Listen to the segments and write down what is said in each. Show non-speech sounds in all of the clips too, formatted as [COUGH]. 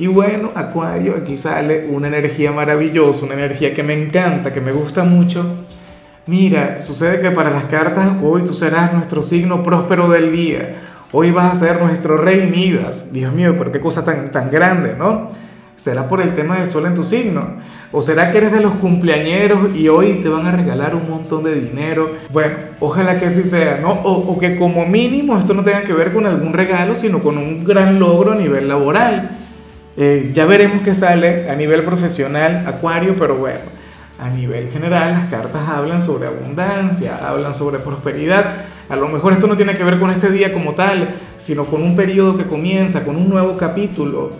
Y bueno, Acuario, aquí sale una energía maravillosa, una energía que me encanta, que me gusta mucho. Mira, sucede que para las cartas hoy tú serás nuestro signo próspero del día. Hoy vas a ser nuestro rey Midas. Dios mío, pero qué cosa tan, tan grande, ¿no? ¿Será por el tema del sol en tu signo? ¿O será que eres de los cumpleañeros y hoy te van a regalar un montón de dinero? Bueno, ojalá que así sea, ¿no? O, o que como mínimo esto no tenga que ver con algún regalo, sino con un gran logro a nivel laboral. Eh, ya veremos qué sale a nivel profesional, Acuario, pero bueno, a nivel general las cartas hablan sobre abundancia, hablan sobre prosperidad. A lo mejor esto no tiene que ver con este día como tal, sino con un periodo que comienza, con un nuevo capítulo.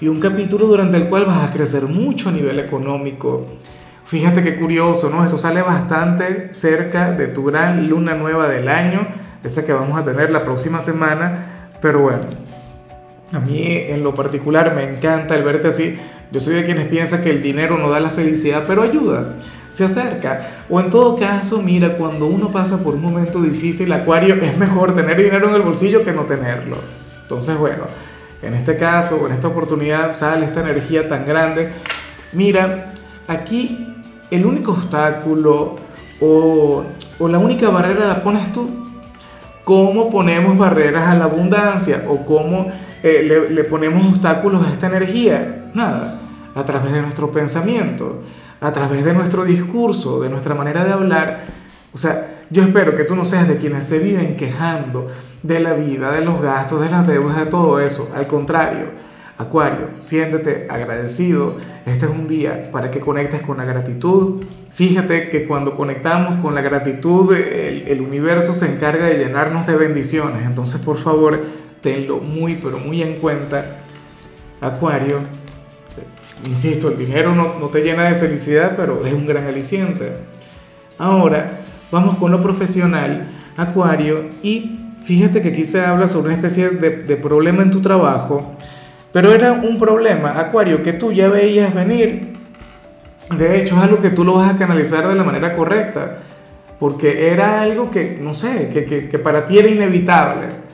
Y un capítulo durante el cual vas a crecer mucho a nivel económico. Fíjate qué curioso, ¿no? Esto sale bastante cerca de tu gran luna nueva del año, esa que vamos a tener la próxima semana. Pero bueno, a mí en lo particular me encanta el verte así. Yo soy de quienes piensan que el dinero no da la felicidad, pero ayuda, se acerca. O en todo caso, mira, cuando uno pasa por un momento difícil, Acuario, es mejor tener dinero en el bolsillo que no tenerlo. Entonces, bueno, en este caso, en esta oportunidad, sale esta energía tan grande. Mira, aquí el único obstáculo o, o la única barrera la pones tú. ¿Cómo ponemos barreras a la abundancia? ¿O cómo eh, le, le ponemos obstáculos a esta energía? Nada, a través de nuestro pensamiento, a través de nuestro discurso, de nuestra manera de hablar. O sea, yo espero que tú no seas de quienes se viven quejando de la vida, de los gastos, de las deudas, de todo eso. Al contrario, Acuario, siéntete agradecido. Este es un día para que conectes con la gratitud. Fíjate que cuando conectamos con la gratitud, el, el universo se encarga de llenarnos de bendiciones. Entonces, por favor, tenlo muy, pero muy en cuenta. Acuario, insisto, el dinero no, no, te llena de felicidad, pero es un gran aliciente. Ahora, vamos con lo profesional, Acuario, y fíjate que aquí se habla sobre una especie de, de problema en tu trabajo, pero era un problema, Acuario, que tú ya veías venir. De hecho, es algo que tú lo vas a canalizar de la manera correcta, porque era algo que, no sé, que, que, que para ti era inevitable.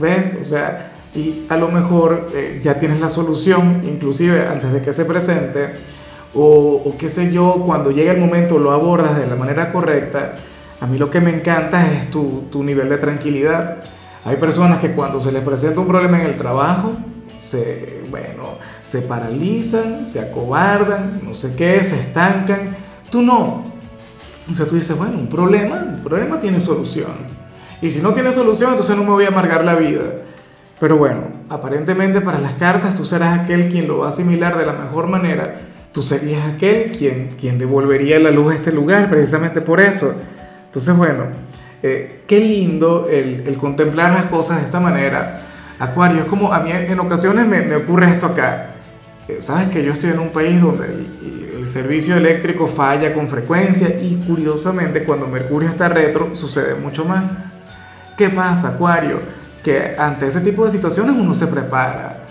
¿Ves? O sea, y a lo mejor eh, ya tienes la solución, inclusive antes de que se presente, o, o, qué sé yo, cuando llegue el momento lo abordas de la manera correcta. A mí lo que me encanta es tu, tu nivel de tranquilidad. Hay personas que cuando se les presenta un problema en el trabajo, se, bueno, se paralizan, se acobardan, no sé qué, se estancan. Tú no. O sea, tú dices, bueno, un problema, un problema tiene solución. Y si no tiene solución, entonces no me voy a amargar la vida. Pero bueno, aparentemente para las cartas tú serás aquel quien lo va a asimilar de la mejor manera. Tú serías aquel quien, quien devolvería la luz a este lugar, precisamente por eso. Entonces, bueno, eh, qué lindo el, contemplar las cosas de esta manera. Acuario, es como a mí en ocasiones me, me ocurre esto acá. Eh, Sabes que yo estoy en un país donde el servicio eléctrico falla con frecuencia y curiosamente cuando Mercurio está retro sucede mucho más. ¿Qué pasa, Acuario? Que ante ese tipo de situaciones uno se prepara.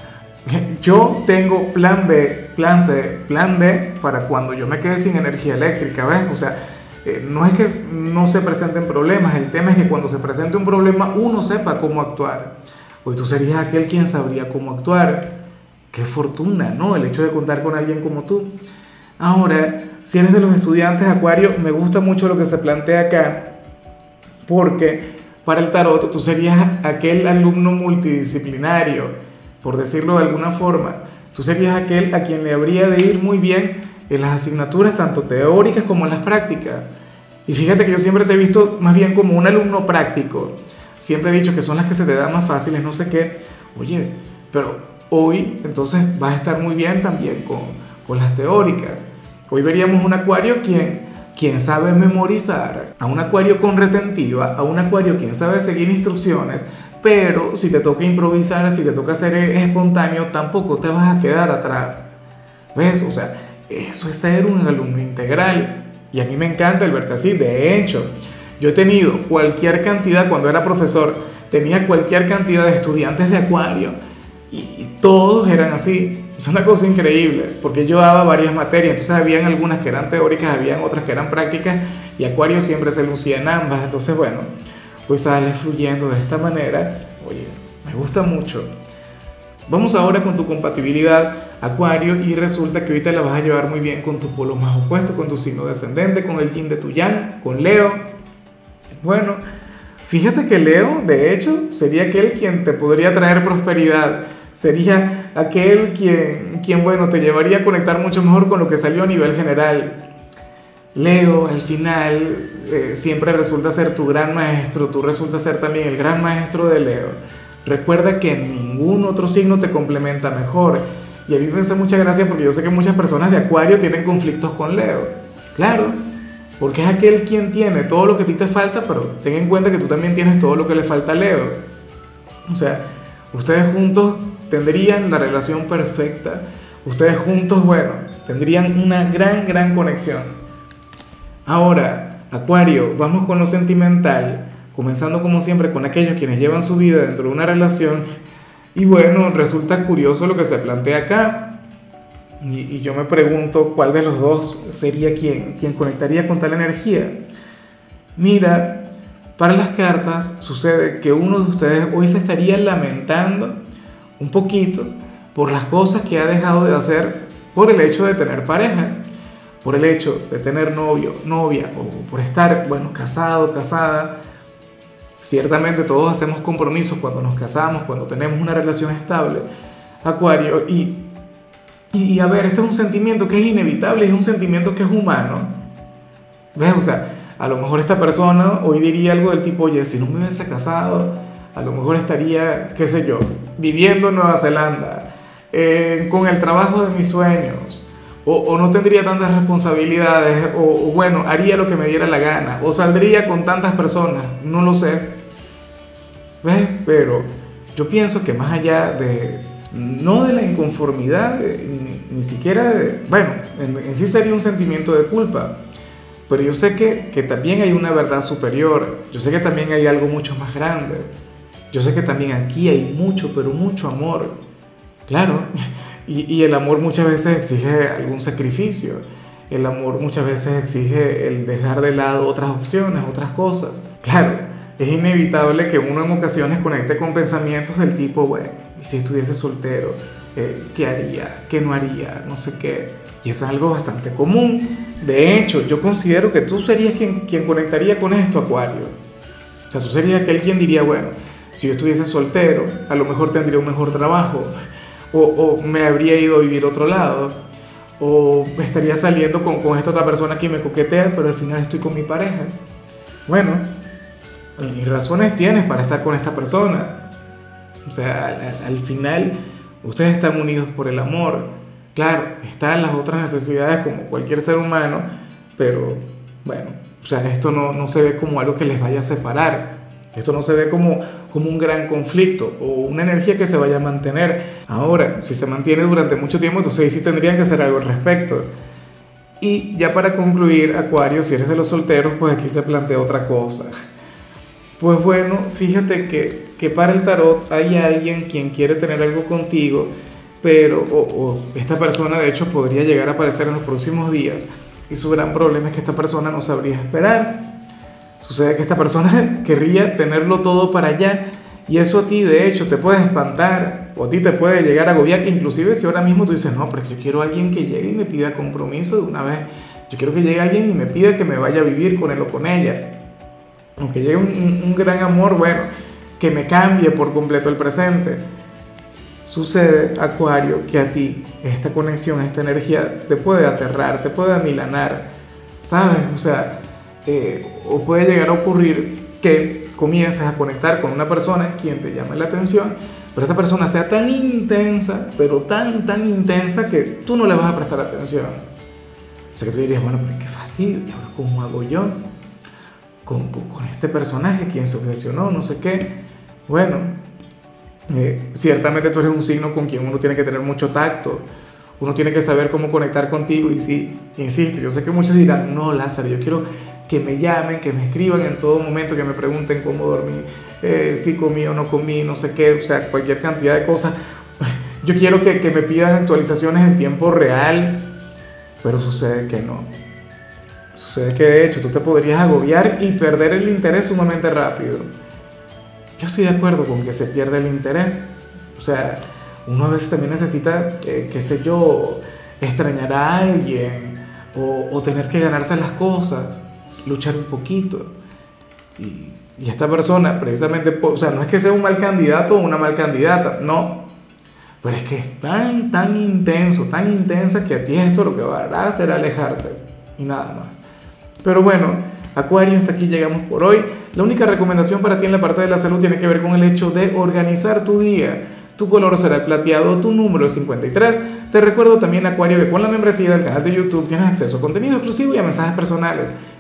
Yo tengo plan B, plan C, plan D para cuando yo me quede sin energía eléctrica, ¿ves? O sea, eh, no es que no se presenten problemas, el tema es que cuando se presente un problema uno sepa cómo actuar. Hoy tú serías aquel quien sabría cómo actuar. Qué fortuna, ¿no? El hecho de contar con alguien como tú. Ahora, si eres de los estudiantes Acuario, me gusta mucho lo que se plantea acá, porque para el tarot, tú serías aquel alumno multidisciplinario, por decirlo de alguna forma. Tú serías aquel a quien le habría de ir muy bien en las asignaturas, tanto teóricas como en las prácticas. Y fíjate que yo siempre te he visto más bien como un alumno práctico. Siempre he dicho que son las que se te dan más fáciles, no sé qué. Oye, pero hoy entonces vas a estar muy bien también con, con las teóricas. Hoy veríamos un acuario quien quien sabe memorizar, a un acuario con retentiva, a un acuario quien sabe seguir instrucciones, pero si te toca improvisar, si te toca ser espontáneo, tampoco te vas a quedar atrás. ¿Ves? O sea, eso es ser un alumno integral. Y a mí me encanta el verte así. De hecho, yo he tenido cualquier cantidad, cuando era profesor, tenía cualquier cantidad de estudiantes de acuario y, todos eran así. Es una cosa increíble, porque yo daba varias materias, entonces habían algunas que eran teóricas, habían otras que eran prácticas y acuario siempre se lucía en ambas. Entonces, bueno, pues sale fluyendo de esta manera. Oye, me gusta mucho. Vamos ahora con tu compatibilidad, Acuario, y resulta que ahorita la vas a llevar muy bien con tu polo más opuesto, con tu signo descendente, con el yin de tu yang, con Leo. Bueno, fíjate que Leo, de hecho, sería aquel quien te podría traer prosperidad, sería aquel quien, quien bueno, te llevaría a conectar mucho mejor con lo que salió a nivel general. Leo, al final, eh, siempre resulta ser tu gran maestro, tú resulta ser también el gran maestro de Leo. Recuerda que ningún otro signo te complementa mejor. Y a mí me hace mucha gracia porque yo sé que muchas personas de Acuario tienen conflictos con Leo. Claro, porque es aquel quien tiene todo lo que a ti te falta, pero ten en cuenta que tú también tienes todo lo que le falta a Leo. O sea, ustedes juntos tendrían la relación perfecta. Ustedes juntos, bueno, tendrían una gran, gran conexión. Ahora, Acuario, vamos con lo sentimental, comenzando como siempre con aquellos quienes llevan su vida dentro de una relación. Y bueno, resulta curioso lo que se plantea acá. Y, yo me pregunto cuál de los dos sería quien, quien conectaría con tal energía. Mira, para las cartas sucede que uno de ustedes hoy se estaría lamentando un poquito por las cosas que ha dejado de hacer por el hecho de tener pareja, por el hecho de tener novio, novia o por estar, bueno, casado, casada. Ciertamente todos hacemos compromisos cuando nos casamos, cuando tenemos una relación estable, Acuario, y y, a ver, este es un sentimiento que es inevitable, es un sentimiento que es humano. ¿Ves? O sea, a lo mejor esta persona hoy diría algo del tipo, oye, si no me hubiese casado, a lo mejor estaría, qué sé yo, viviendo en Nueva Zelanda, eh, con el trabajo de mis sueños, o, o no tendría tantas responsabilidades, o, o, bueno, haría lo que me diera la gana, o saldría con tantas personas, no lo sé. ¿Ves? Pero yo pienso que más allá de, no de la inconformidad, ni, siquiera de, bueno, en, sí sería un sentimiento de culpa, pero yo sé que, que, también hay una verdad superior, yo sé que también hay algo mucho más grande, yo sé que también aquí hay mucho, pero mucho amor, claro, [LAUGHS] y, y el amor muchas veces exige algún sacrificio, el amor muchas veces exige el dejar de lado otras opciones, otras cosas, claro es inevitable que uno en ocasiones conecte con pensamientos del tipo, bueno, ¿y si estuviese soltero? Eh, ¿Qué haría? ¿Qué no haría? No sé qué. Y es algo bastante común. De hecho, yo considero que tú serías quien, quien conectaría con esto, Acuario. O sea, tú serías aquel quien diría, bueno, si yo estuviese soltero, a lo mejor tendría un mejor trabajo, o, o me habría ido a vivir otro lado, o estaría saliendo con, con esta otra persona que me coquetea, pero al final estoy con mi pareja. Bueno, y razones tienes para estar con esta persona. O sea, al, final ustedes están unidos por el amor. Claro, están las otras necesidades como cualquier ser humano, pero bueno, o sea, esto no, no se ve como algo que les vaya a separar. Esto no se ve como, como un gran conflicto o una energía que se vaya a mantener. Ahora, si se mantiene durante mucho tiempo, entonces ahí sí tendrían que hacer algo al respecto. Y ya para concluir, Acuario, si eres de los solteros, pues aquí se plantea otra cosa. Pues bueno, fíjate que, que, para el tarot hay alguien quien quiere tener algo contigo, pero o, esta persona de hecho podría llegar a aparecer en los próximos días y su gran problema es que esta persona no sabría esperar. Sucede que esta persona [LAUGHS] querría tenerlo todo para allá y eso a ti de hecho te puede espantar o a ti te puede llegar a agobiar, inclusive si ahora mismo tú dices, no, pero yo quiero a alguien que llegue y me pida compromiso de una vez. Yo quiero que llegue alguien y me pida que me vaya a vivir con él o con ella aunque llegue un, gran amor, bueno, que me cambie por completo el presente. Sucede, Acuario, que a ti esta conexión, esta energía te puede aterrar, te puede amilanar, ¿sabes? O sea, eh, o puede llegar a ocurrir que comiences a conectar con una persona quien te llame la atención, pero esta persona sea tan intensa, pero tan, tan intensa que tú no le vas a prestar atención. O sea que tú dirías, bueno, pero qué fastidio, ¿y ahora cómo hago yo? con, con este personaje, quien se obsesionó, no sé qué. Bueno, eh, ciertamente tú eres un signo con quien uno tiene que tener mucho tacto, Uno tiene que saber cómo conectar contigo y sí, insisto, yo sé que muchos dirán, no, Lázaro, yo quiero que me llamen, que me escriban en todo momento, que me pregunten cómo dormí, eh, si comí o no comí, no sé qué, o sea, cualquier cantidad de cosas. [LAUGHS] Yo quiero que, que me pidan actualizaciones en tiempo real, pero sucede que no. Sucede que de hecho tú te podrías agobiar y perder el interés sumamente rápido. Yo estoy de acuerdo con que se pierda el interés. O sea, uno a veces también necesita, eh, qué sé yo, extrañar a alguien o, o, tener que ganarse las cosas, luchar un poquito. Y, y esta persona, precisamente, o sea, no es que sea un mal candidato o una mal candidata, no. Pero es que es tan, tan intenso, tan intensa que a ti esto lo que va a hacer alejarte y nada más. Pero bueno, Acuario, hasta aquí llegamos por hoy. La única recomendación para ti en la parte de la salud tiene que ver con el hecho de organizar tu día. Tu color será el plateado, tu número es 53. Te recuerdo también, Acuario, que con la membresía del canal de YouTube tienes acceso a contenido exclusivo y a mensajes personales.